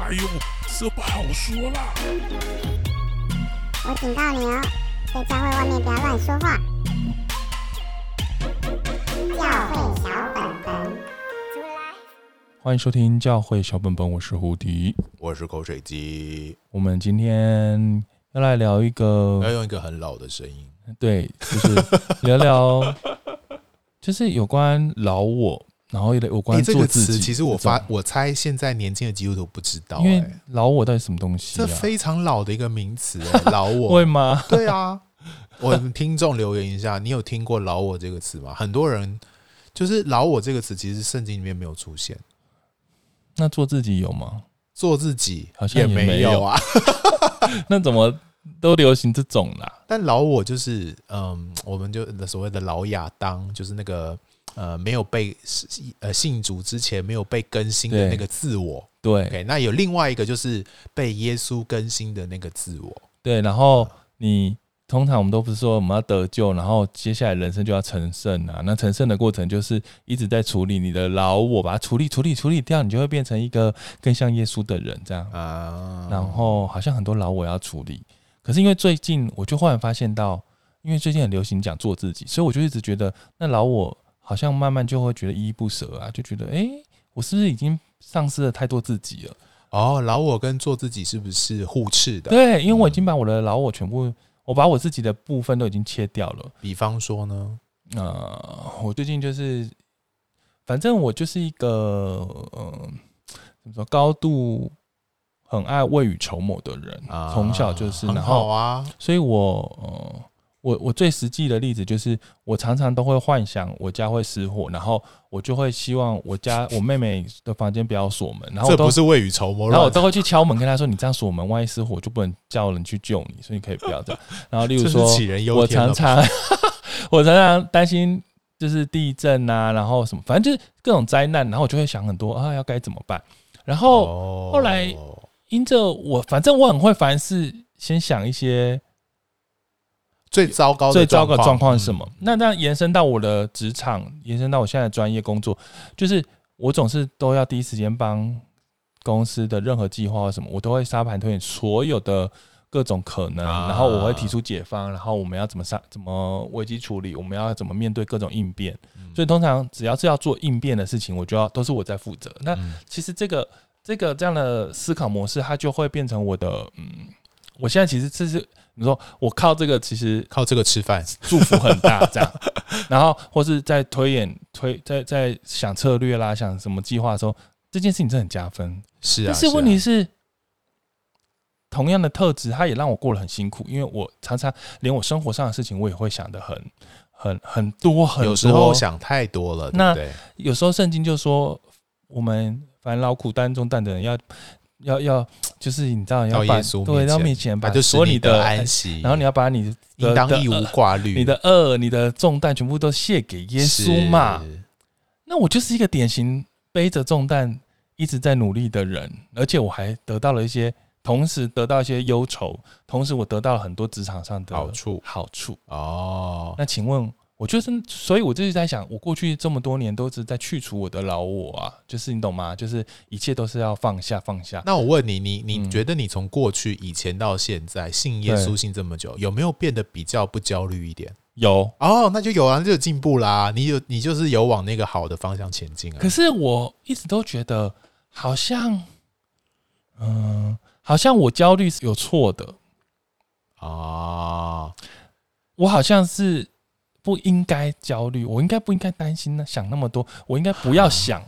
哎呦，这不好说啦！我警告你哦，在教会外面不要乱说话。教会小本本，欢迎收听教会小本本，我是胡迪，我是口水鸡。我们今天要来聊一个，要用一个很老的声音，对，就是聊聊，就是有关老我。然后有有关做自己，这个词其实我发我猜现在年轻的基督徒不知道，因为老我到底什么东西？这非常老的一个名词，老我会吗？对啊，我们听众留言一下，你有听过“老我”这个词吗？很多人就是“老我”这个词，其实圣经里面没有出现。那做自己有吗？做自己好像也没有啊。那怎么都流行这种啦？但老我就是嗯，我们就所谓的老亚当，就是那个。呃，没有被呃信主之前没有被更新的那个自我，对，，okay, 那有另外一个就是被耶稣更新的那个自我，对。然后你通常我们都不是说我们要得救，然后接下来人生就要成圣啊。那成圣的过程就是一直在处理你的老我，把它处理、处理、处理掉，你就会变成一个更像耶稣的人这样啊。然后好像很多老我要处理，可是因为最近我就忽然发现到，因为最近很流行讲做自己，所以我就一直觉得那老我。好像慢慢就会觉得依依不舍啊，就觉得哎、欸，我是不是已经丧失了太多自己了？哦，老我跟做自己是不是互斥的？对，因为我已经把我的老我全部，我把我自己的部分都已经切掉了。比方说呢？呃，我最近就是，反正我就是一个呃，怎么说，高度很爱未雨绸缪的人啊，从小就是，然后啊，所以我呃。我我最实际的例子就是，我常常都会幻想我家会失火，然后我就会希望我家我妹妹的房间不要锁门，然后这不是未雨绸缪，然后我都会去敲门跟她说：“你这样锁门，万一失火就不能叫人去救你，所以你可以不要这样。”然后例如说，我常常我常常担心就是地震啊，然后什么，反正就是各种灾难，然后我就会想很多啊，要该怎么办？然后后来因着我，反正我很会凡事先想一些。最糟糕的最糟糕的状况是什么？那那延伸到我的职场，延伸到我现在的专业工作，就是我总是都要第一时间帮公司的任何计划或什么，我都会沙盘推演所有的各种可能，然后我会提出解方，然后我们要怎么上怎么危机处理，我们要怎么面对各种应变。所以通常只要是要做应变的事情，我就要都是我在负责。那其实这个这个这样的思考模式，它就会变成我的嗯，我现在其实这是。你说我靠这个，其实靠这个吃饭，祝福很大，这样。然后或是在推演推在在想策略啦，想什么计划的时候，这件事情真的很加分。是啊，但是问题是，同样的特质，它也让我过得很辛苦，因为我常常连我生活上的事情，我也会想的很很很多很多，有时候想太多了。那有时候圣经就说，我们烦劳苦担重担的人要。要要就是你知道要把对到面前把所有你的安息，然后你要把你应当义无挂虑，你的恶、你的重担全部都卸给耶稣嘛。那我就是一个典型背着重担一直在努力的人，而且我还得到了一些，同时得到一些忧愁，同时我得到了很多职场上的好处好处哦。那请问？我就是，所以我就是在想，我过去这么多年都是在去除我的老我啊，就是你懂吗？就是一切都是要放下，放下。那我问你，你你觉得你从过去以前到现在信耶稣信这么久，有没有变得比较不焦虑一点？有哦，那就有啊，就有进步啦。你有，你就是有往那个好的方向前进啊。可是我一直都觉得，好像，嗯，好像我焦虑是有错的啊，我好像是。不应该焦虑，我应该不应该担心呢？想那么多，我应该不要想。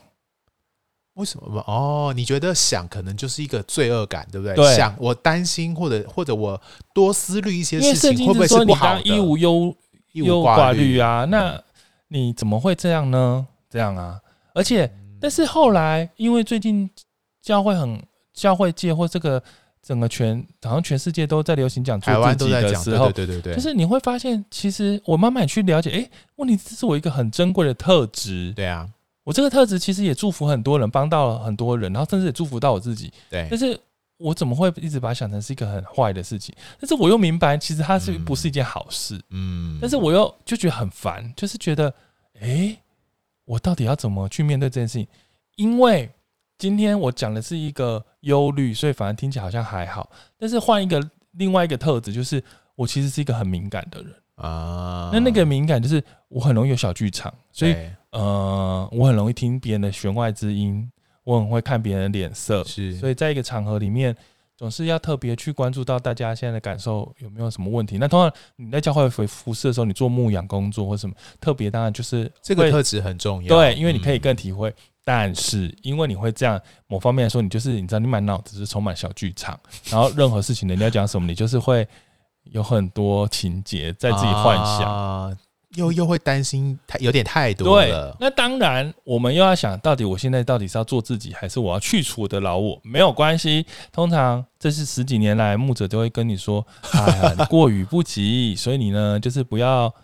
为什么？哦，你觉得想可能就是一个罪恶感，对不对？对。想我担心，或者或者我多思虑一些事情，会不会是不好的？一无忧忧挂虑啊？那你怎么会这样呢？这样啊？而且，但是后来，因为最近教会很教会界或这个。整个全好像全世界都在流行讲做自己的时候，对对对，就是你会发现，其实我慢慢去了解，哎，问题这是我一个很珍贵的特质。对啊，我这个特质其实也祝福很多人，帮到了很多人，然后甚至也祝福到我自己。对，但是我怎么会一直把它想成是一个很坏的事情？但是我又明白，其实它是不是一件好事？嗯，但是我又就觉得很烦，就是觉得，哎，我到底要怎么去面对这件事情？因为今天我讲的是一个忧虑，所以反而听起来好像还好。但是换一个另外一个特质，就是我其实是一个很敏感的人啊。那那个敏感就是我很容易有小剧场，所以呃，我很容易听别人的弦外之音，我很会看别人的脸色，是。所以在一个场合里面。总是要特别去关注到大家现在的感受有没有什么问题。那通常你在教会服服侍的时候，你做牧养工作或什么特别，当然就是这个特质很重要。对，因为你可以更体会。嗯、但是因为你会这样，某方面来说，你就是你知道，你满脑子是充满小剧场，然后任何事情人家讲什么，你就是会有很多情节在自己幻想。啊又又会担心太有点太多了。对，那当然，我们又要想到底，我现在到底是要做自己，还是我要去除我的老我？没有关系，通常这是十几年来牧者都会跟你说，哎，过于不及，所以你呢，就是不要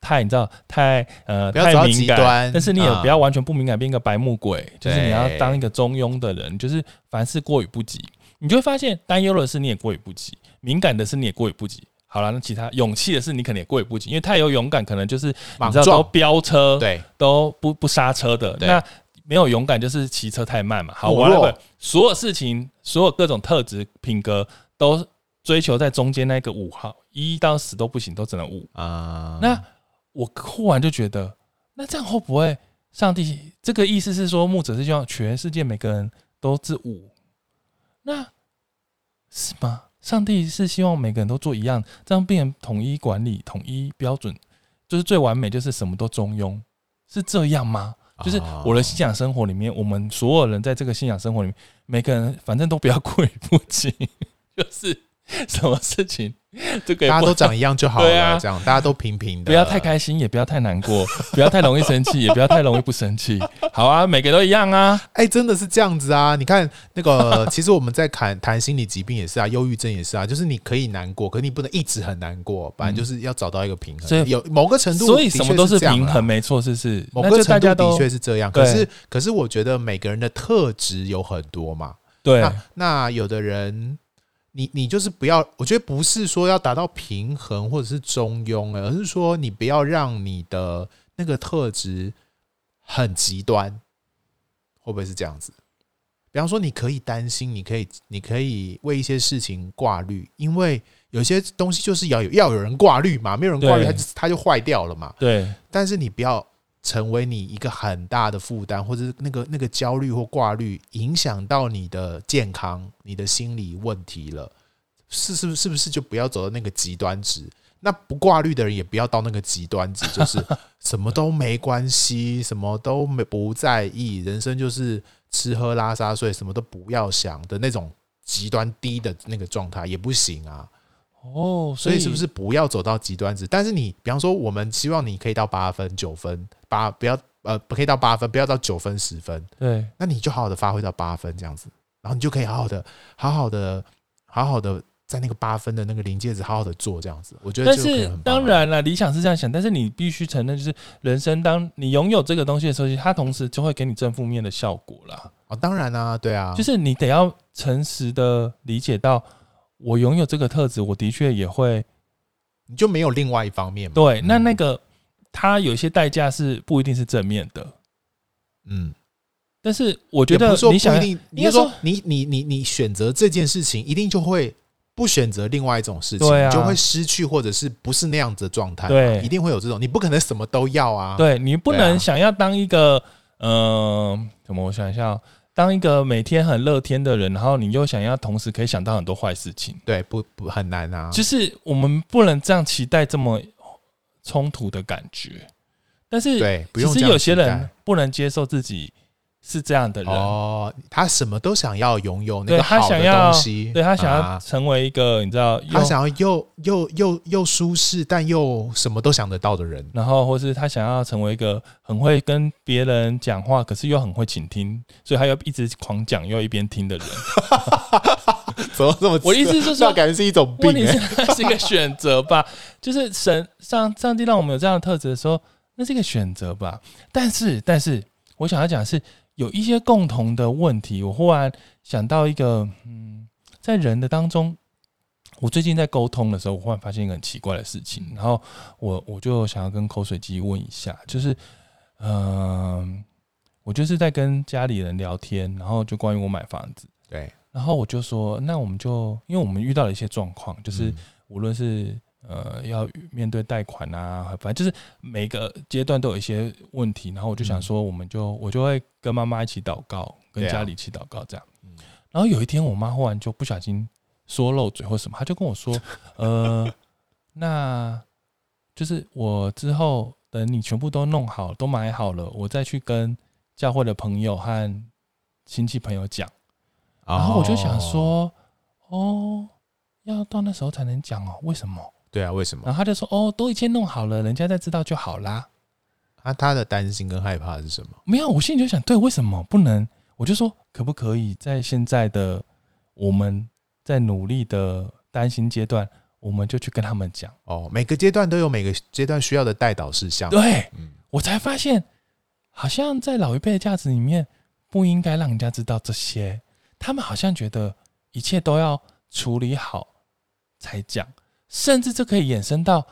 太你知道太呃太敏感，但是你也不要完全不敏感，变一个白目鬼，就是你要当一个中庸的人，就是凡事过于不及，你就会发现担忧的是你也过于不及，敏感的是你也过于不及。好了，那其他勇气的事你可能也过于不及，因为太有勇敢，可能就是你知道都飙车，对，都不不刹车的。那没有勇敢就是骑车太慢嘛。好，我那个所有事情，所有各种特质品格都追求在中间那个五号，一到十都不行，都只能五啊。那我忽然就觉得，那这样会不会上帝这个意思是说，牧者是希望全世界每个人都是五？那是吗？上帝是希望每个人都做一样，这样变成统一管理、统一标准，就是最完美，就是什么都中庸，是这样吗？就是我的信仰生活里面，我们所有人在这个信仰生活里面，每个人反正都不要 过于不及，就是 什么事情。这个大家都长一样就好了，啊、这样大家都平平的，不要太开心，也不要太难过，不要太容易生气，也不要太容易不生气。好啊，每个都一样啊。哎、欸，真的是这样子啊！你看那个，其实我们在谈谈心理疾病也是啊，忧郁症也是啊，就是你可以难过，可是你不能一直很难过，反正就是要找到一个平衡。所以有某个程度，所以什么都是平衡，没错，是是。某个程度的确是这样，可是可是我觉得每个人的特质有很多嘛。对，那，那有的人。你你就是不要，我觉得不是说要达到平衡或者是中庸，而是说你不要让你的那个特质很极端，会不会是这样子？比方说，你可以担心，你可以你可以为一些事情挂虑，因为有些东西就是要有要有人挂虑嘛，没有人挂虑，它就它就坏掉了嘛。对，但是你不要。成为你一个很大的负担，或者是那个那个焦虑或挂虑，影响到你的健康、你的心理问题了，是是不是不是就不要走到那个极端值？那不挂虑的人也不要到那个极端值，就是 什么都没关系，什么都没不在意，人生就是吃喝拉撒睡，什么都不要想的那种极端低的那个状态也不行啊。哦，所以是不是不要走到极端值？但是你，比方说，我们希望你可以到八分、九分、八，不要呃，不可以到八分，不要到九分、十分。对，那你就好好的发挥到八分这样子，然后你就可以好好的、好好的、好好的在那个八分的那个临界值好好的做这样子。我觉得，但是当然了，理想是这样想，但是你必须承认，就是人生当你拥有这个东西的时候，它同时就会给你正负面的效果啦。哦，当然啊，对啊，就是你得要诚实的理解到。我拥有这个特质，我的确也会，你就没有另外一方面嘛？对，那那个它有一些代价是不一定是正面的，嗯，但是我觉得你想，应该说你你你你选择这件事情，一定就会不选择另外一种事情，就会失去或者是不是那样子的状态，对，一定会有这种，你不可能什么都要啊，对，你不能想要当一个，嗯，怎么我想一下。当一个每天很乐天的人，然后你又想要同时可以想到很多坏事情，对，不不很难啊。就是我们不能这样期待这么冲突的感觉，但是对，其实有些人不能接受自己。是这样的人。哦，他什么都想要拥有那个好的东西，对他想要成为一个你知道，他想要又又又又舒适但又什么都想得到的人，然后或是他想要成为一个很会跟别人讲话，可是又很会倾听，所以他又一直狂讲又一边听的人，怎么这么？我的意思就是说，感觉是一种病，是是一个选择吧。就是神上上帝让我们有这样的特质的时候，那是一个选择吧。但是但是，我想要讲的是。有一些共同的问题，我忽然想到一个，嗯，在人的当中，我最近在沟通的时候，我忽然发现一个很奇怪的事情，然后我我就想要跟口水鸡问一下，就是，嗯、呃，我就是在跟家里人聊天，然后就关于我买房子，对，然后我就说，那我们就因为我们遇到了一些状况，就是无论是呃要面对贷款啊，反正就是每个阶段都有一些问题，然后我就想说，我们就我就会跟妈妈一起祷告，跟家里一起祷告这样。然后有一天，我妈忽然就不小心说漏嘴或什么，她就跟我说，呃，那就是我之后等你全部都弄好，都买好了，我再去跟。教会的朋友和亲戚朋友讲，然后我就想说，哦，要到那时候才能讲哦，为什么？对啊，为什么？然后他就说，哦，都已经弄好了，人家再知道就好啦。啊，他的担心跟害怕是什么？没有，我心里就想，对，为什么不能？我就说，可不可以在现在的我们在努力的担心阶段，我们就去跟他们讲。哦，每个阶段都有每个阶段需要的带导事项。对，嗯，我才发现。好像在老一辈的价值里面，不应该让人家知道这些。他们好像觉得一切都要处理好才讲，甚至这可以衍生到，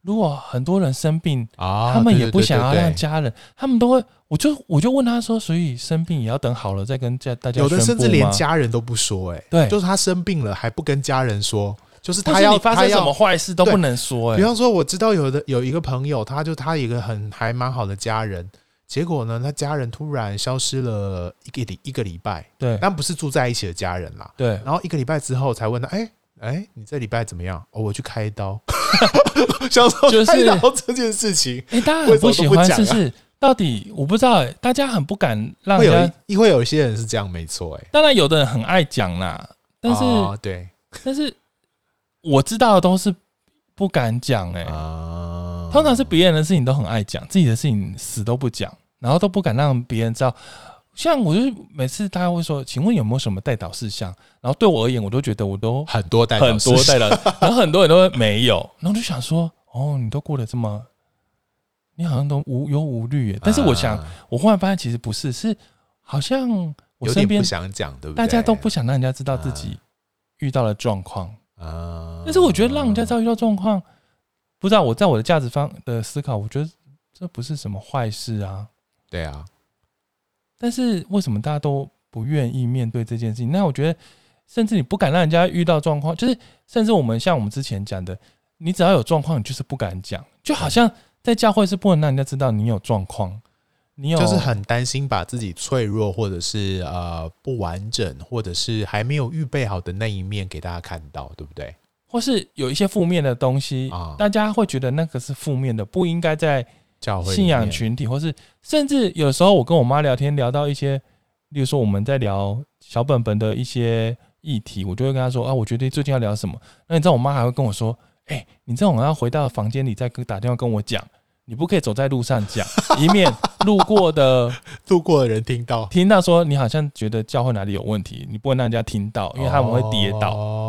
如果很多人生病啊，他们也不想要让家人，他们都会，我就我就问他说，所以生病也要等好了再跟家大家。有的甚至连家人都不说，哎，对，就是他生病了还不跟家人说，就是他要发生什么坏事都不能说。哎，比方说，我知道有的有一个朋友，他就他一个很还蛮好的家人。结果呢，他家人突然消失了一个礼一个礼拜，对，但不是住在一起的家人啦，对。然后一个礼拜之后才问他，哎、欸、哎、欸，你这礼拜怎么样？哦，我去开刀，想说开刀这件事情，哎、就是欸，大家很不喜欢，是不是？到底我不知道、欸，大家很不敢让人家，会有，会有一些人是这样，没错，哎。当然，有的人很爱讲啦，但是、哦、对，但是我知道的都是不敢讲、欸，哎。通常是别人的事情都很爱讲，自己的事情死都不讲，然后都不敢让别人知道。像我就是每次大家会说，请问有没有什么代导事项？然后对我而言，我都觉得我都很多代很多代导，然后很多人都没有，然后就想说，哦，你都过得这么，你好像都无忧无虑耶。但是我想，我忽然发现其实不是，是好像我身边不想讲，对不对？大家都不想让人家知道自己遇到了状况啊。但是我觉得让人家知道遇到状况。不知道我在我的价值方的思考，我觉得这不是什么坏事啊。对啊，但是为什么大家都不愿意面对这件事情？那我觉得，甚至你不敢让人家遇到状况，就是甚至我们像我们之前讲的，你只要有状况，你就是不敢讲，就好像在教会是不能让人家知道你有状况，你有就是很担心把自己脆弱或者是呃不完整，或者是还没有预备好的那一面给大家看到，对不对？或是有一些负面的东西，大家会觉得那个是负面的，不应该在信仰群体，或是甚至有时候我跟我妈聊天，聊到一些，例如说我们在聊小本本的一些议题，我就会跟她说啊，我觉得最近要聊什么？那你知道我妈还会跟我说，哎，你这种要回到房间里再跟打电话跟我讲。你不可以走在路上讲，以免路过的路过的人听到，听到说你好像觉得教会哪里有问题，你不能让人家听到，因为他们会跌倒，哦，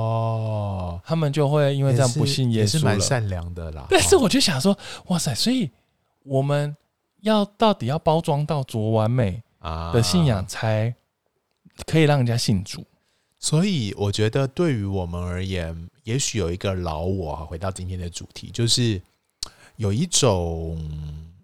他们就会因为这样不信耶稣了。也是蛮善良的啦。但是我就想说，哇塞，所以我们要到底要包装到多完美啊的信仰，才可以让人家信主。所以我觉得，对于我们而言，也许有一个老我，回到今天的主题，就是。有一种，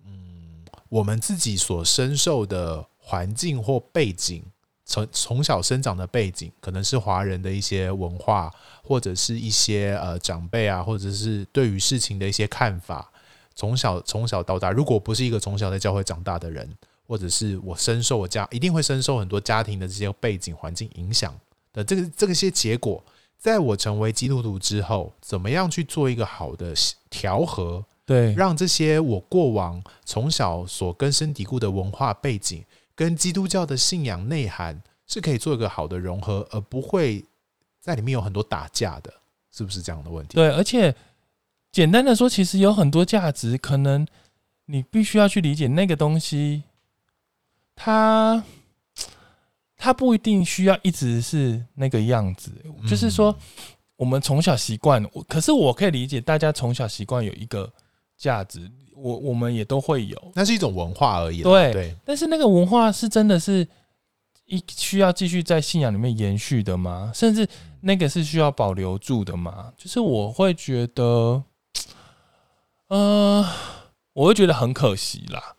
嗯，我们自己所深受的环境或背景，从从小生长的背景，可能是华人的一些文化，或者是一些呃长辈啊，或者是对于事情的一些看法。从小从小到大，如果不是一个从小在教会长大的人，或者是我深受我家一定会深受很多家庭的这些背景环境影响的这个这个些结果，在我成为基督徒之后，怎么样去做一个好的调和？对，让这些我过往从小所根深蒂固的文化背景跟基督教的信仰内涵是可以做一个好的融合，而不会在里面有很多打架的，是不是这样的问题？对，而且简单的说，其实有很多价值，可能你必须要去理解那个东西，它它不一定需要一直是那个样子。就是说，我们从小习惯，可是我可以理解大家从小习惯有一个。价值，我我们也都会有，那是一种文化而已。对对，但是那个文化是真的是一需要继续在信仰里面延续的吗？甚至那个是需要保留住的吗？就是我会觉得，呃，我会觉得很可惜啦。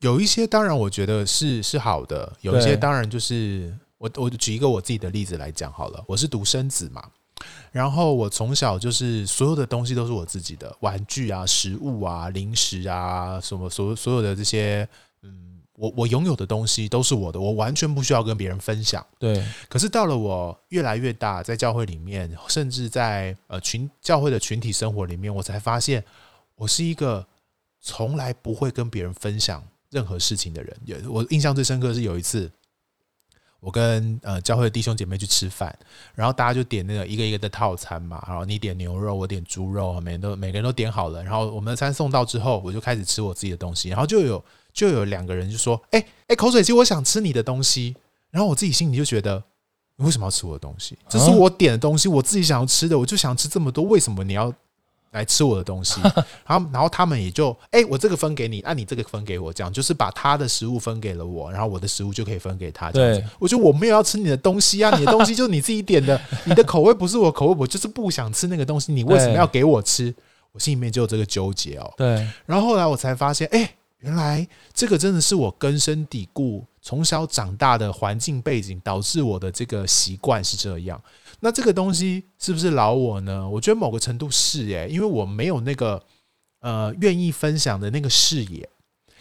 有一些当然我觉得是是好的，有一些当然就是我我举一个我自己的例子来讲好了，我是独生子嘛，然后我从小就是所有的东西都是我自己的，玩具啊、食物啊、零食啊，什么所所有的这些，嗯，我我拥有的东西都是我的，我完全不需要跟别人分享。对。可是到了我越来越大，在教会里面，甚至在呃群教会的群体生活里面，我才发现我是一个从来不会跟别人分享。任何事情的人，有我印象最深刻是有一次，我跟呃教会的弟兄姐妹去吃饭，然后大家就点那个一个一个的套餐嘛，然后你点牛肉，我点猪肉，每人都每个人都点好了，然后我们的餐送到之后，我就开始吃我自己的东西，然后就有就有两个人就说：“哎哎，口水鸡，我想吃你的东西。”然后我自己心里就觉得，你为什么要吃我的东西？这是我点的东西，我自己想要吃的，我就想吃这么多，为什么你要？来吃我的东西，然后然后他们也就哎、欸，我这个分给你，那、啊、你这个分给我，这样就是把他的食物分给了我，然后我的食物就可以分给他。这样子，我觉得我没有要吃你的东西啊，你的东西就是你自己点的，你的口味不是我口味，我就是不想吃那个东西，你为什么要给我吃？我心里面就有这个纠结哦。对，然后后来我才发现，哎、欸，原来这个真的是我根深蒂固、从小长大的环境背景导致我的这个习惯是这样。那这个东西是不是老我呢？我觉得某个程度是诶，因为我没有那个呃愿意分享的那个视野。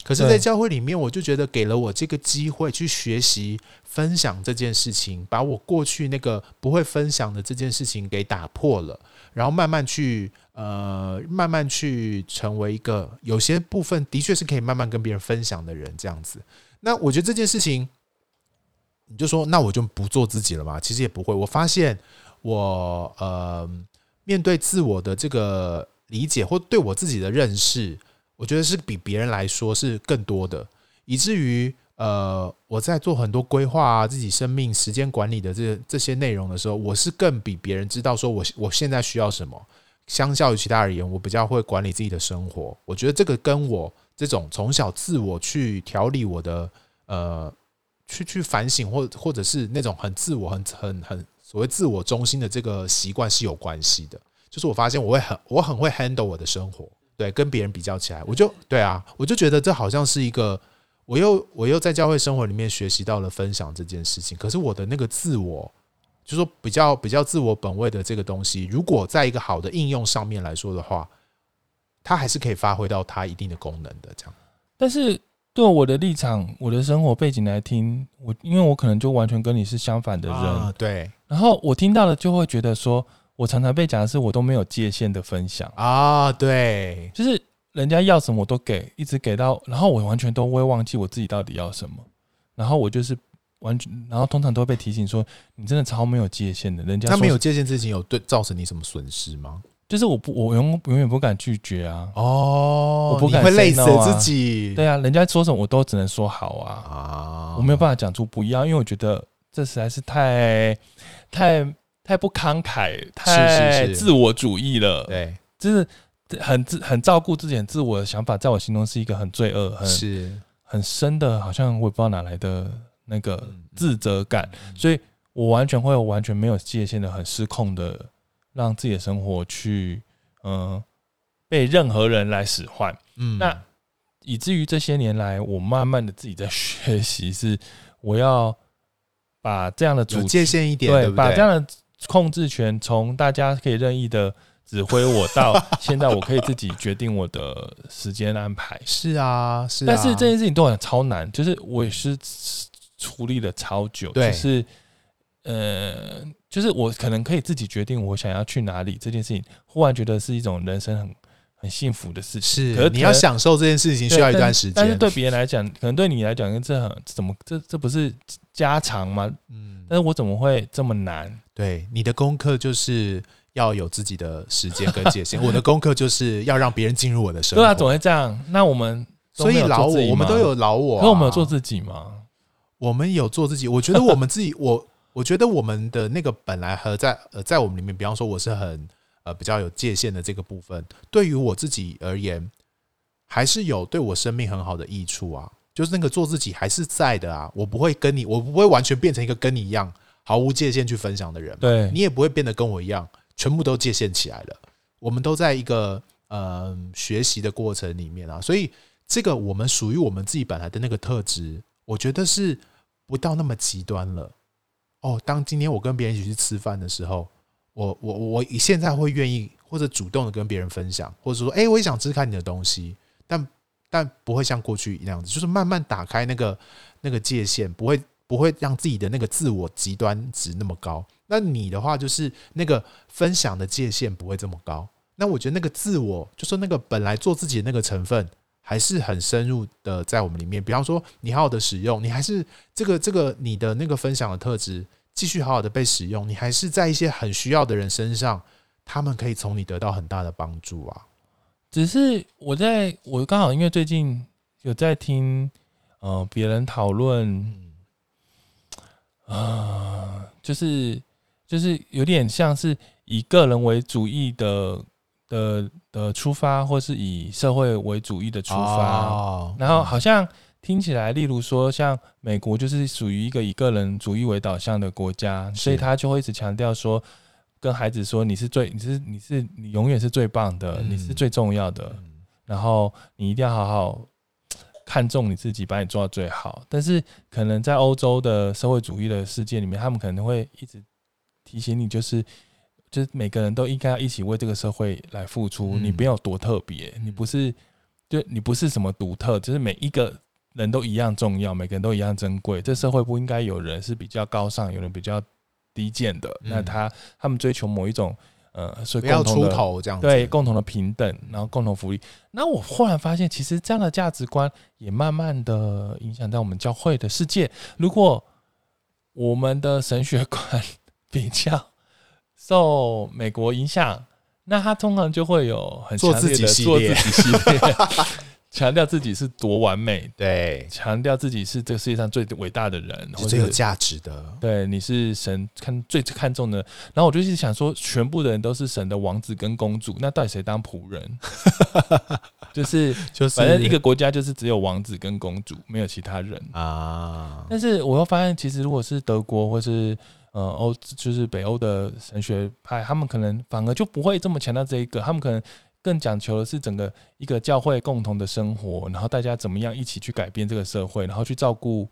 可是，在教会里面，我就觉得给了我这个机会去学习分享这件事情，把我过去那个不会分享的这件事情给打破了，然后慢慢去呃慢慢去成为一个有些部分的确是可以慢慢跟别人分享的人，这样子。那我觉得这件事情。你就说，那我就不做自己了嘛？其实也不会。我发现我呃，面对自我的这个理解，或对我自己的认识，我觉得是比别人来说是更多的，以至于呃，我在做很多规划啊，自己生命时间管理的这这些内容的时候，我是更比别人知道说我我现在需要什么。相较于其他而言，我比较会管理自己的生活。我觉得这个跟我这种从小自我去调理我的呃。去去反省，或或者是那种很自我、很很很所谓自我中心的这个习惯是有关系的。就是我发现我会很我很会 handle 我的生活，对，跟别人比较起来，我就对啊，我就觉得这好像是一个，我又我又在教会生活里面学习到了分享这件事情。可是我的那个自我，就是说比较比较自我本位的这个东西，如果在一个好的应用上面来说的话，它还是可以发挥到它一定的功能的。这样，但是。对我的立场、我的生活背景来听，我因为我可能就完全跟你是相反的人，啊、对。然后我听到了就会觉得说，我常常被讲的是我都没有界限的分享啊，对，就是人家要什么我都给，一直给到，然后我完全都会忘记我自己到底要什么，然后我就是完全，然后通常都会被提醒说，你真的超没有界限的，人家他没有界限之前有对造成你什么损失吗？就是我不，我永永远不敢拒绝啊！哦，我不敢、啊、会累死自己。对啊，人家说什么我都只能说好啊！啊，我没有办法讲出不一样，因为我觉得这实在是太、太、太不慷慨，太自我主义了。对，就是很自、很照顾自己、很自我的想法，在我心中是一个很罪恶、很是。很深的，好像我也不知道哪来的那个自责感，所以我完全会有完全没有界限的、很失控的。让自己的生活去，嗯、呃，被任何人来使唤，嗯，那以至于这些年来，我慢慢的自己在学习，是我要把这样的主界限一点，对，对对把这样的控制权从大家可以任意的指挥我，到 现在我可以自己决定我的时间安排。是啊，是啊，但是这件事情都很超难，就是我也是处理了超久，对，就是。呃，就是我可能可以自己决定我想要去哪里这件事情，忽然觉得是一种人生很很幸福的事情。是，可是你要享受这件事情需要一段时间。但是对别人来讲，可能对你来讲，这很怎么这这不是家常吗？嗯，但是我怎么会这么难？对，你的功课就是要有自己的时间跟界限，我的功课就是要让别人进入我的生活。对啊，总会这样。那我们所以老我，我们都有老我、啊，可我们有做自己吗？我们有做自己。我觉得我们自己我。我觉得我们的那个本来和在呃在我们里面，比方说我是很呃比较有界限的这个部分，对于我自己而言，还是有对我生命很好的益处啊。就是那个做自己还是在的啊。我不会跟你，我不会完全变成一个跟你一样毫无界限去分享的人。对，你也不会变得跟我一样全部都界限起来了。我们都在一个呃学习的过程里面啊，所以这个我们属于我们自己本来的那个特质，我觉得是不到那么极端了。哦，当今天我跟别人一起去吃饭的时候，我我我现在会愿意或者主动的跟别人分享，或者说，哎，我也想吃看你的东西，但但不会像过去那样子，就是慢慢打开那个那个界限，不会不会让自己的那个自我极端值那么高。那你的话就是那个分享的界限不会这么高。那我觉得那个自我，就说那个本来做自己的那个成分，还是很深入的在我们里面。比方说，你好好的使用，你还是这个这个你的那个分享的特质，继续好好的被使用，你还是在一些很需要的人身上，他们可以从你得到很大的帮助啊。只是我在我刚好因为最近有在听呃别人讨论，啊、呃，就是就是有点像是以个人为主义的。的的出发，或是以社会为主义的出发，哦、然后好像听起来，例如说像美国就是属于一个以个人主义为导向的国家，所以他就会一直强调说，跟孩子说你是最，你是你是你永远是最棒的，嗯、你是最重要的，嗯、然后你一定要好好看重你自己，把你做到最好。但是可能在欧洲的社会主义的世界里面，他们可能会一直提醒你，就是。就是每个人都应该要一起为这个社会来付出，你不要多特别，你不是，就你不是什么独特，就是每一个人都一样重要，每个人都一样珍贵。这社会不应该有人是比较高尚，有人比较低贱的。那他他们追求某一种呃，所以共同的出头这样对共同的平等，然后共同福利。那我忽然发现，其实这样的价值观也慢慢的影响到我们教会的世界。如果我们的神学观比较。受美国影响，那他通常就会有很强烈的做自己系列，强调自己是多完美，对，强调自己是这个世界上最伟大的人，最有价值的，对，你是神看最看重的。然后我就一直想说，全部的人都是神的王子跟公主，那到底谁当仆人？就 是就是，反正一个国家就是只有王子跟公主，没有其他人啊。但是我又发现，其实如果是德国或是呃，欧就是北欧的神学派，他们可能反而就不会这么强调这一个，他们可能更讲求的是整个一个教会共同的生活，然后大家怎么样一起去改变这个社会，然后去照顾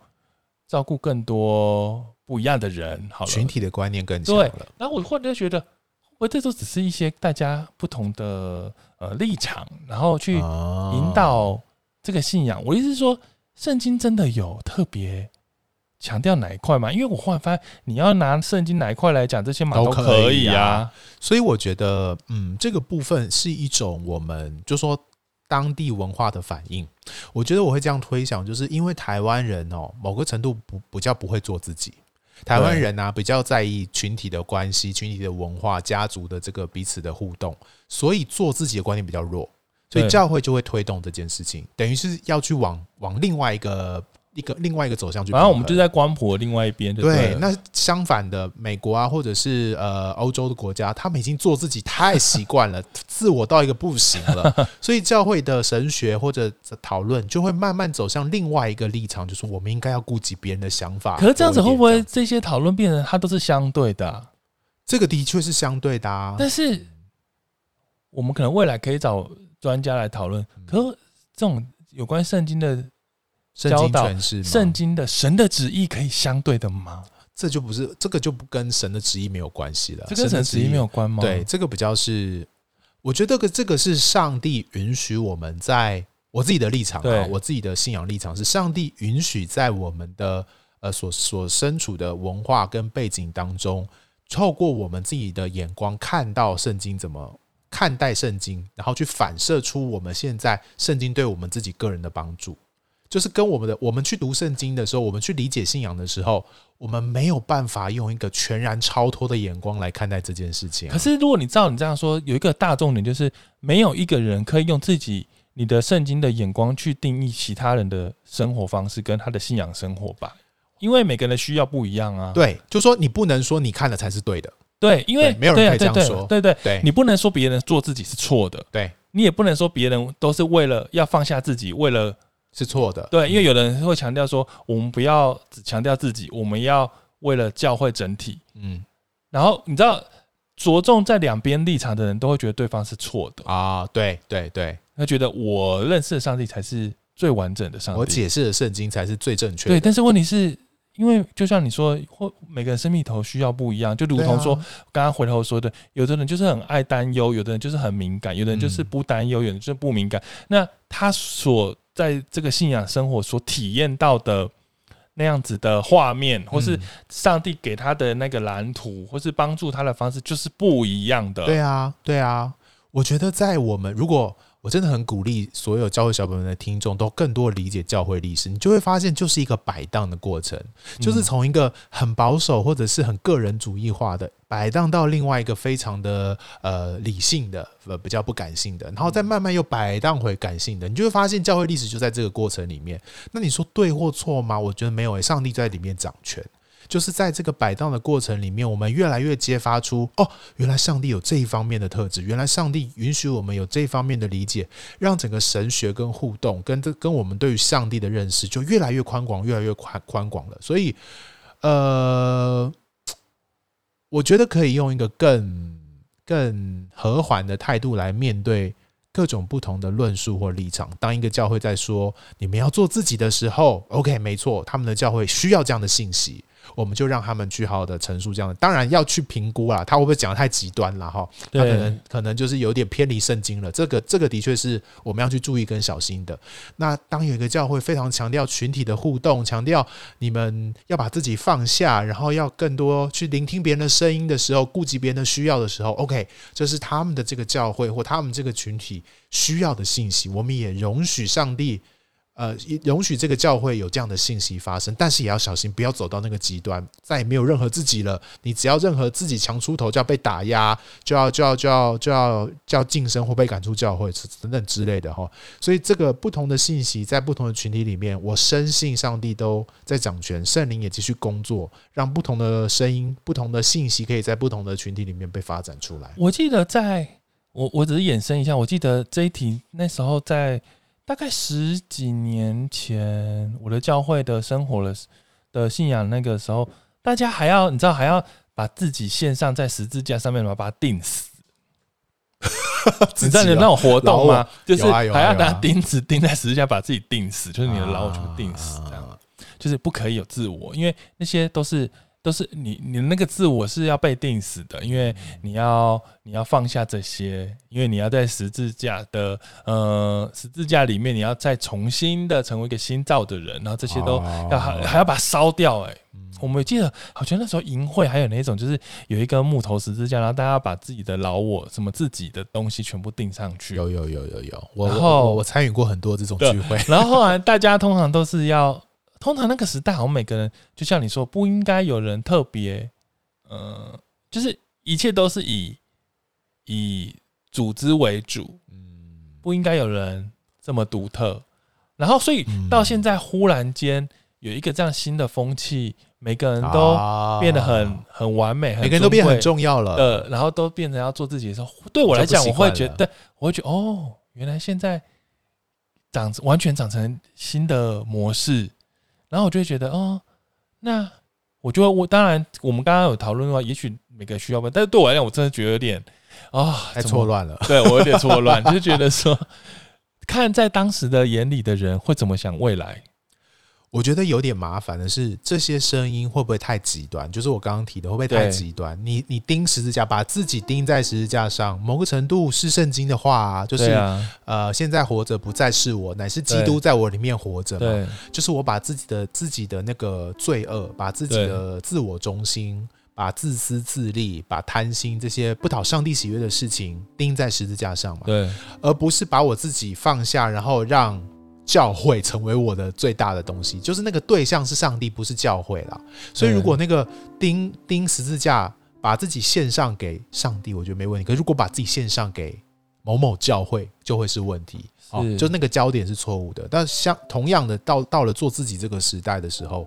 照顾更多不一样的人，好了，群体的观念更强了。对，然后我忽然就觉得，我这都只是一些大家不同的呃立场，然后去引导这个信仰。我意思是说，圣经真的有特别。强调哪一块嘛？因为我忽然发现，你要拿圣经哪一块来讲，这些嘛都可以啊。所以我觉得，嗯，这个部分是一种我们就说当地文化的反应。我觉得我会这样推想，就是因为台湾人哦，某个程度不不叫不会做自己。台湾人呢，比较在意群体的关系、群体的文化、家族的这个彼此的互动，所以做自己的观念比较弱。所以教会就会推动这件事情，等于是要去往往另外一个。一个另外一个走向去，反正我们就在光谱另外一边。对，那相反的，美国啊，或者是呃欧洲的国家，他们已经做自己太习惯了，自我到一个不行了，所以教会的神学或者讨论就会慢慢走向另外一个立场，就是我们应该要顾及别人的想法。可是这样子会不会这些讨论变成它都是相对的啊？这个的确是相对的啊，但是我们可能未来可以找专家来讨论。可是这种有关圣经的。教导圣经的神的旨意可以相对的吗？这就不是这个就不跟神的旨意没有关系了。这跟神的旨意没有关吗？对，这个比较是，我觉得这个这个是上帝允许我们在我自己的立场啊，我自己的信仰立场是上帝允许在我们的呃所所身处的文化跟背景当中，透过我们自己的眼光看到圣经怎么看待圣经，然后去反射出我们现在圣经对我们自己个人的帮助。就是跟我们的，我们去读圣经的时候，我们去理解信仰的时候，我们没有办法用一个全然超脱的眼光来看待这件事情啊。可是，如果你照你这样说，有一个大重点，就是没有一个人可以用自己你的圣经的眼光去定义其他人的生活方式跟他的信仰生活吧，因为每个人的需要不一样啊。对，就说你不能说你看了才是对的。对，因为没有人可以这样说。对对对，你不能说别人做自己是错的。对，你也不能说别人都是为了要放下自己，为了。是错的，对，因为有人会强调说，我们不要只强调自己，我们要为了教会整体，嗯，然后你知道，着重在两边立场的人都会觉得对方是错的啊，对对对，他觉得我认识的上帝才是最完整的上帝。我解释的圣经才是最正确的。对，但是问题是因为就像你说，或每个人生命头需要不一样，就如同说刚刚回头说的，有的人就是很爱担忧，有的人就是很敏感，有的人就是不担忧，有的人就是不敏感。那他所在这个信仰生活所体验到的那样子的画面，或是上帝给他的那个蓝图，或是帮助他的方式，就是不一样的。对啊，对啊，我觉得在我们如果。我真的很鼓励所有教会小本本的听众都更多理解教会历史，你就会发现就是一个摆荡的过程，就是从一个很保守或者是很个人主义化的摆荡到另外一个非常的呃理性的呃比较不感性的，然后再慢慢又摆荡回感性的，你就会发现教会历史就在这个过程里面。那你说对或错吗？我觉得没有诶，上帝在里面掌权。就是在这个摆荡的过程里面，我们越来越揭发出哦，原来上帝有这一方面的特质，原来上帝允许我们有这一方面的理解，让整个神学跟互动跟这跟我们对于上帝的认识就越来越宽广，越来越宽宽广了。所以，呃，我觉得可以用一个更更和缓的态度来面对各种不同的论述或立场。当一个教会在说你们要做自己的时候，OK，没错，他们的教会需要这样的信息。我们就让他们去好好的陈述这样的，当然要去评估啦，他会不会讲的太极端了哈？他可能可能就是有点偏离圣经了，这个这个的确是我们要去注意跟小心的。那当有一个教会非常强调群体的互动，强调你们要把自己放下，然后要更多去聆听别人的声音的时候，顾及别人的需要的时候，OK，这是他们的这个教会或他们这个群体需要的信息，我们也容许上帝。呃，容许这个教会有这样的信息发生，但是也要小心，不要走到那个极端，再也没有任何自己了。你只要任何自己强出头，就要被打压，就要就要就要就要叫晋升或被赶出教会等等之类的哈。所以，这个不同的信息在不同的群体里面，我深信上帝都在掌权，圣灵也继续工作，让不同的声音、不同的信息可以在不同的群体里面被发展出来。我记得在我我只是延伸一下，我记得这一题那时候在。大概十几年前，我的教会的生活的的信仰，那个时候，大家还要你知道还要把自己献上在十字架上面，把它钉死。你知道你那种活动吗？就是还要拿钉子钉在十字架，把自己钉死，就是你的老我全部钉死，这样，就是不可以有自我，因为那些都是。都是你，你的那个自我是要被定死的，因为你要你要放下这些，因为你要在十字架的呃十字架里面，你要再重新的成为一个新造的人，然后这些都要还还要把它烧掉。哎，我们记得好像那时候淫会还有那种，就是有一个木头十字架，然后大家把自己的老我什么自己的东西全部钉上去。有有有有有，我然后我参与过很多这种聚会，然后后来大家通常都是要。通常那个时代，好像每个人就像你说，不应该有人特别，呃，就是一切都是以以组织为主，嗯，不应该有人这么独特。然后，所以到现在忽然间有一个这样新的风气，每个人都变得很很完美，每个人都变很重要了。呃，然后都变成要做自己的时候，对我来讲，我会觉得，我会觉得，哦，原来现在长完全长成新的模式。然后我就会觉得，哦，那我就我当然，我们刚刚有讨论的话，也许每个需要吧，但是对我来讲，我真的觉得有点啊，哦、太错乱了。对我有点错乱，就是觉得说，看在当时的眼里的人会怎么想未来。我觉得有点麻烦的是，这些声音会不会太极端？就是我刚刚提的，会不会太极端？你你钉十字架，把自己钉在十字架上，某个程度是圣经的话啊，就是呃，现在活着不再是我，乃是基督在我里面活着嘛。就是我把自己的自己的那个罪恶，把自己的自我中心，把自私自利，把贪心这些不讨上帝喜悦的事情钉在十字架上嘛。对，而不是把我自己放下，然后让。教会成为我的最大的东西，就是那个对象是上帝，不是教会啦。所以，如果那个钉钉十字架，把自己献上给上帝，我觉得没问题。可是，如果把自己献上给某某教会，就会是问题。哦，就那个焦点是错误的。但像同样的，到到了做自己这个时代的时候，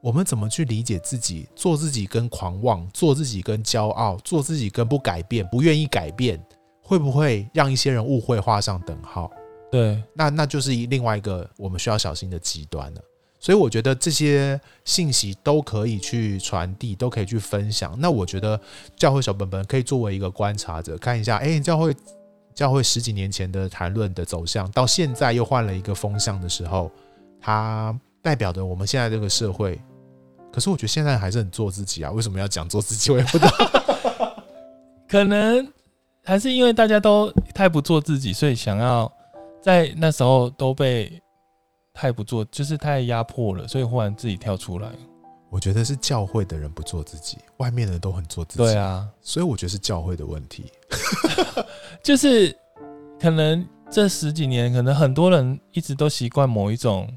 我们怎么去理解自己？做自己跟狂妄，做自己跟骄傲，做自己跟不改变、不愿意改变，会不会让一些人误会画上等号？对，那那就是另外一个我们需要小心的极端了。所以我觉得这些信息都可以去传递，都可以去分享。那我觉得教会小本本可以作为一个观察者，看一下，哎，教会教会十几年前的谈论的走向，到现在又换了一个风向的时候，它代表着我们现在这个社会。可是我觉得现在还是很做自己啊，为什么要讲做自己？我也不知道，可能还是因为大家都太不做自己，所以想要在那时候都被太不做，就是太压迫了，所以忽然自己跳出来。我觉得是教会的人不做自己，外面的人都很做自己。对啊，所以我觉得是教会的问题。就是可能这十几年，可能很多人一直都习惯某一种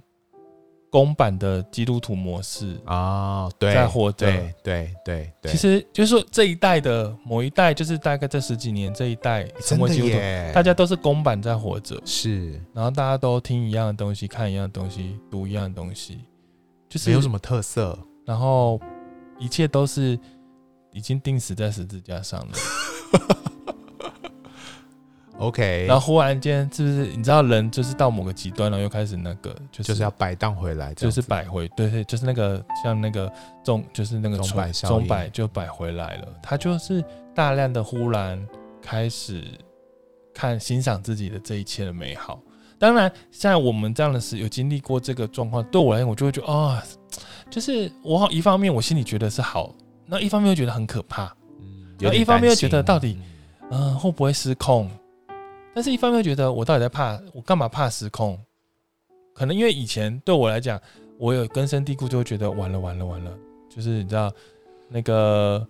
公版的基督徒模式啊，对，在活着。对对对对。其实就是说这一代的某一代，就是大概这十几年这一代成为基督徒，大家都是公版在活着。是，然后大家都听一样的东西，看一样的东西，读一样的东西，就是没有什么特色。然后一切都是已经钉死在十字架上了。OK，然后忽然间是不是你知道人就是到某个极端了，然后又开始那个就是就是要摆荡回来，就是摆回对对，就是那个像那个钟就是那个钟摆钟摆就摆回来了。他就是大量的忽然开始看欣赏自己的这一切的美好。当然，像我们这样的时有经历过这个状况，对我来讲，我就会觉得啊。哦就是我好一方面我心里觉得是好，那一方面又觉得很可怕，嗯，然后一方面又觉得到底，嗯、呃，会不会失控？但是一方面觉得我到底在怕，我干嘛怕失控？可能因为以前对我来讲，我有根深蒂固，就会觉得完了完了完了，就是你知道那个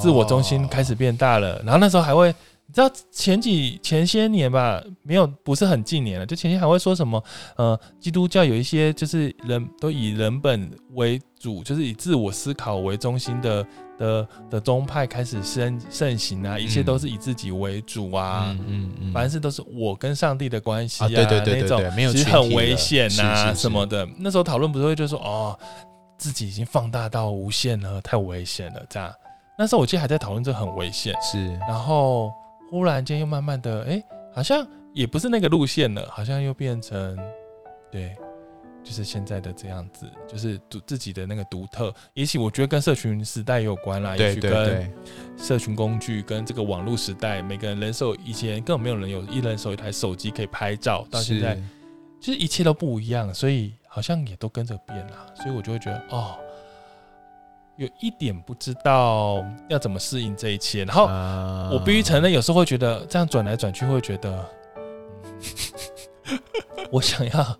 自我中心开始变大了，然后那时候还会。你知道前几前些年吧，没有不是很近年了，就前些还会说什么，呃，基督教有一些就是人都以人本为主，就是以自我思考为中心的的的宗派开始盛盛行啊，一切都是以自己为主啊，嗯嗯，嗯，凡事都是我跟上帝的关系啊，对对对，那种其实很危险啊什么的。那时候讨论不是会就说哦，自己已经放大到无限了，太危险了这样。那时候我记得还在讨论这很危险，是，然后。忽然间又慢慢的，哎、欸，好像也不是那个路线了，好像又变成，对，就是现在的这样子，就是独自己的那个独特。也许我觉得跟社群时代有关啦，也许跟社群工具跟这个网络时代，每个人人手以前根本没有人有一人手一台手机可以拍照，到现在，其实一切都不一样，所以好像也都跟着变啦，所以我就会觉得哦。有一点不知道要怎么适应这一切，然后我必须承认，有时候会觉得这样转来转去，会觉得，我想要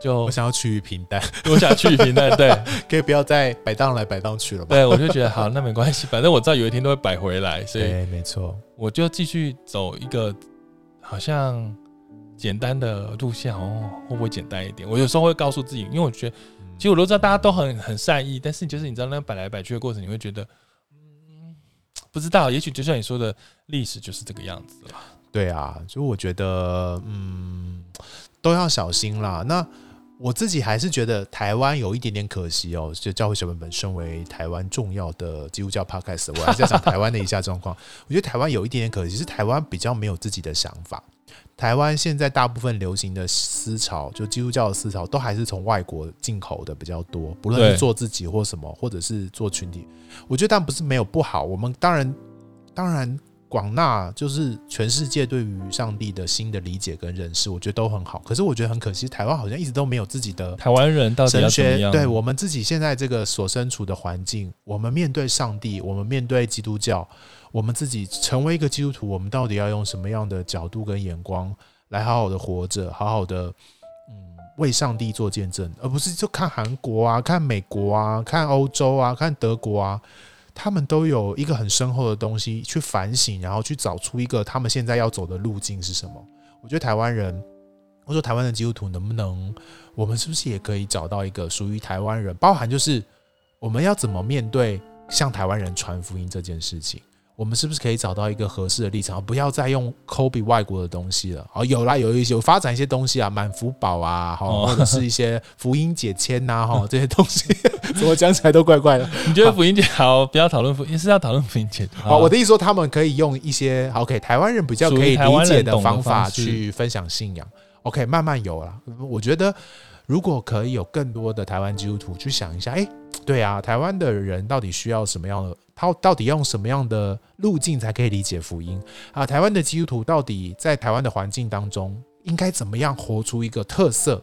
就我想要趋于平淡，我想趋于平淡，对，可以不要再摆荡来摆荡去了吧？对，我就觉得好，那没关系，反正我知道有一天都会摆回来，所以没错，我就继续走一个好像简单的路线哦，会不会简单一点？我有时候会告诉自己，因为我觉得。其实我都知道大家都很很善意，但是就是你知道那摆来摆去的过程，你会觉得，嗯，不知道，也许就像你说的，历史就是这个样子了。对啊，所以我觉得，嗯，都要小心啦。那我自己还是觉得台湾有一点点可惜哦。就教会小本本身为台湾重要的基督教 podcast，我还是在讲台湾的一下状况。我觉得台湾有一点点可惜，是台湾比较没有自己的想法。台湾现在大部分流行的思潮，就基督教的思潮，都还是从外国进口的比较多。不论是做自己或什么，或者是做群体，我觉得但不是没有不好。我们当然当然广纳就是全世界对于上帝的新的理解跟认识，我觉得都很好。可是我觉得很可惜，台湾好像一直都没有自己的台湾人到底要学？对我们自己现在这个所身处的环境，我们面对上帝，我们面对基督教。我们自己成为一个基督徒，我们到底要用什么样的角度跟眼光来好好的活着，好好的嗯为上帝做见证，而不是就看韩国啊、看美国啊、看欧洲啊、看德国啊，他们都有一个很深厚的东西去反省，然后去找出一个他们现在要走的路径是什么。我觉得台湾人，我说台湾的基督徒，能不能我们是不是也可以找到一个属于台湾人，包含就是我们要怎么面对向台湾人传福音这件事情。我们是不是可以找到一个合适的立场，不要再用 copy 外国的东西了？哦，有啦，有一些有发展一些东西啊，满福宝啊，或者是一些福音解签呐，哈，这些东西 怎么讲起来都怪怪的。你觉得福音解好？不要讨论福音，是要讨论福音解。好，我的意思说，他们可以用一些 OK 台湾人比较可以理解的方法去分享信仰。OK，慢慢有了。我觉得如果可以有更多的台湾基督徒去想一下，哎，对啊，台湾的人到底需要什么样的？他到底要用什么样的路径才可以理解福音啊？台湾的基督徒到底在台湾的环境当中，应该怎么样活出一个特色，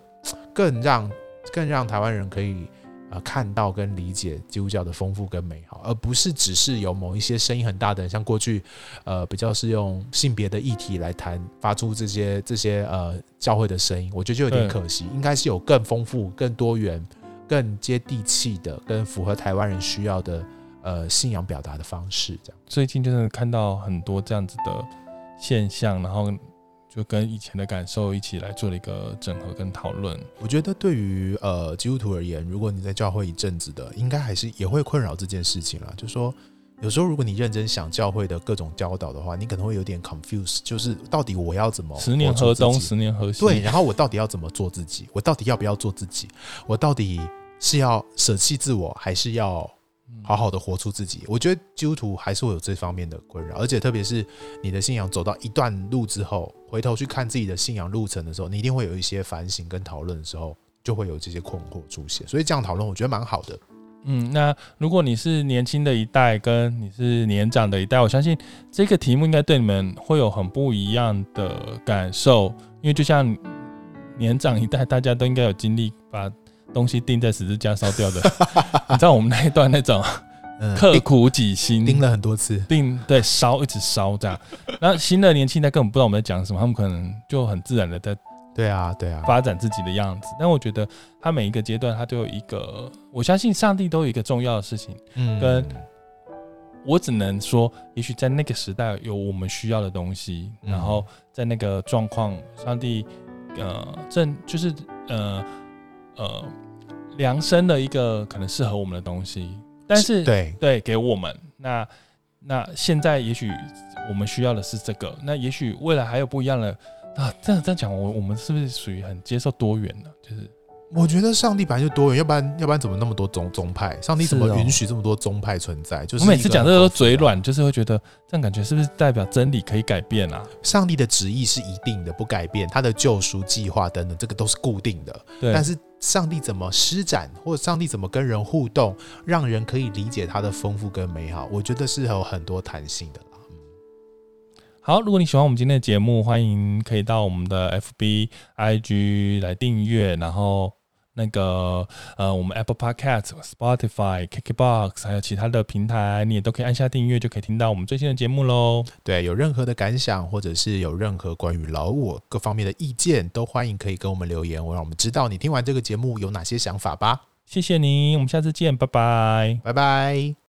更让更让台湾人可以呃看到跟理解基督教的丰富跟美好，而不是只是有某一些声音很大的，像过去呃比较是用性别的议题来谈，发出这些这些呃教会的声音，我觉得就有点可惜，应该是有更丰富、更多元。更接地气的，跟符合台湾人需要的，呃，信仰表达的方式，这样。最近真的看到很多这样子的现象，然后就跟以前的感受一起来做了一个整合跟讨论。我觉得对于呃基督徒而言，如果你在教会一阵子的，应该还是也会困扰这件事情啦。就说。有时候，如果你认真想教会的各种教导的话，你可能会有点 confuse，就是到底我要怎么十年河东，十年河西？对，然后我到底要怎么做自己？我到底要不要做自己？我到底是要舍弃自我，还是要好好的活出自己？我觉得基督徒还是会有这方面的困扰，而且特别是你的信仰走到一段路之后，回头去看自己的信仰路程的时候，你一定会有一些反省跟讨论的时候，就会有这些困惑出现。所以这样讨论，我觉得蛮好的。嗯，那如果你是年轻的一代，跟你是年长的一代，我相信这个题目应该对你们会有很不一样的感受，因为就像年长一代，大家都应该有经历把东西钉在十字架烧掉的，你知道我们那一段那种 刻苦己心，钉了很多次，钉对烧一直烧这样，那新的年轻一代根本不知道我们在讲什么，他们可能就很自然的在。对啊，对啊，发展自己的样子。但我觉得他每一个阶段，他都有一个，我相信上帝都有一个重要的事情。嗯，跟我只能说，也许在那个时代有我们需要的东西，然后在那个状况，上帝呃正就是呃呃量身的一个可能适合我们的东西。但是对对，给我们那那现在也许我们需要的是这个，那也许未来还有不一样的。啊，这样这样讲，我我们是不是属于很接受多元的？就是我觉得上帝本来就多元，要不然要不然怎么那么多宗宗派？上帝怎么允许这么多宗派存在？就是我每次讲这个都嘴软，就是会觉得这样感觉是不是代表真理可以改变啊？上帝的旨意是一定的，不改变，他的救赎计划等等，这个都是固定的。对。但是上帝怎么施展，或者上帝怎么跟人互动，让人可以理解他的丰富跟美好，我觉得是有很多弹性的。好，如果你喜欢我们今天的节目，欢迎可以到我们的 FB、IG 来订阅，然后那个呃，我们 Apple Podcast、Spotify、KKBox 还有其他的平台，你也都可以按下订阅，就可以听到我们最新的节目喽。对，有任何的感想，或者是有任何关于老我各方面的意见，都欢迎可以跟我们留言，我让我们知道你听完这个节目有哪些想法吧。谢谢你，我们下次见，拜拜，拜拜。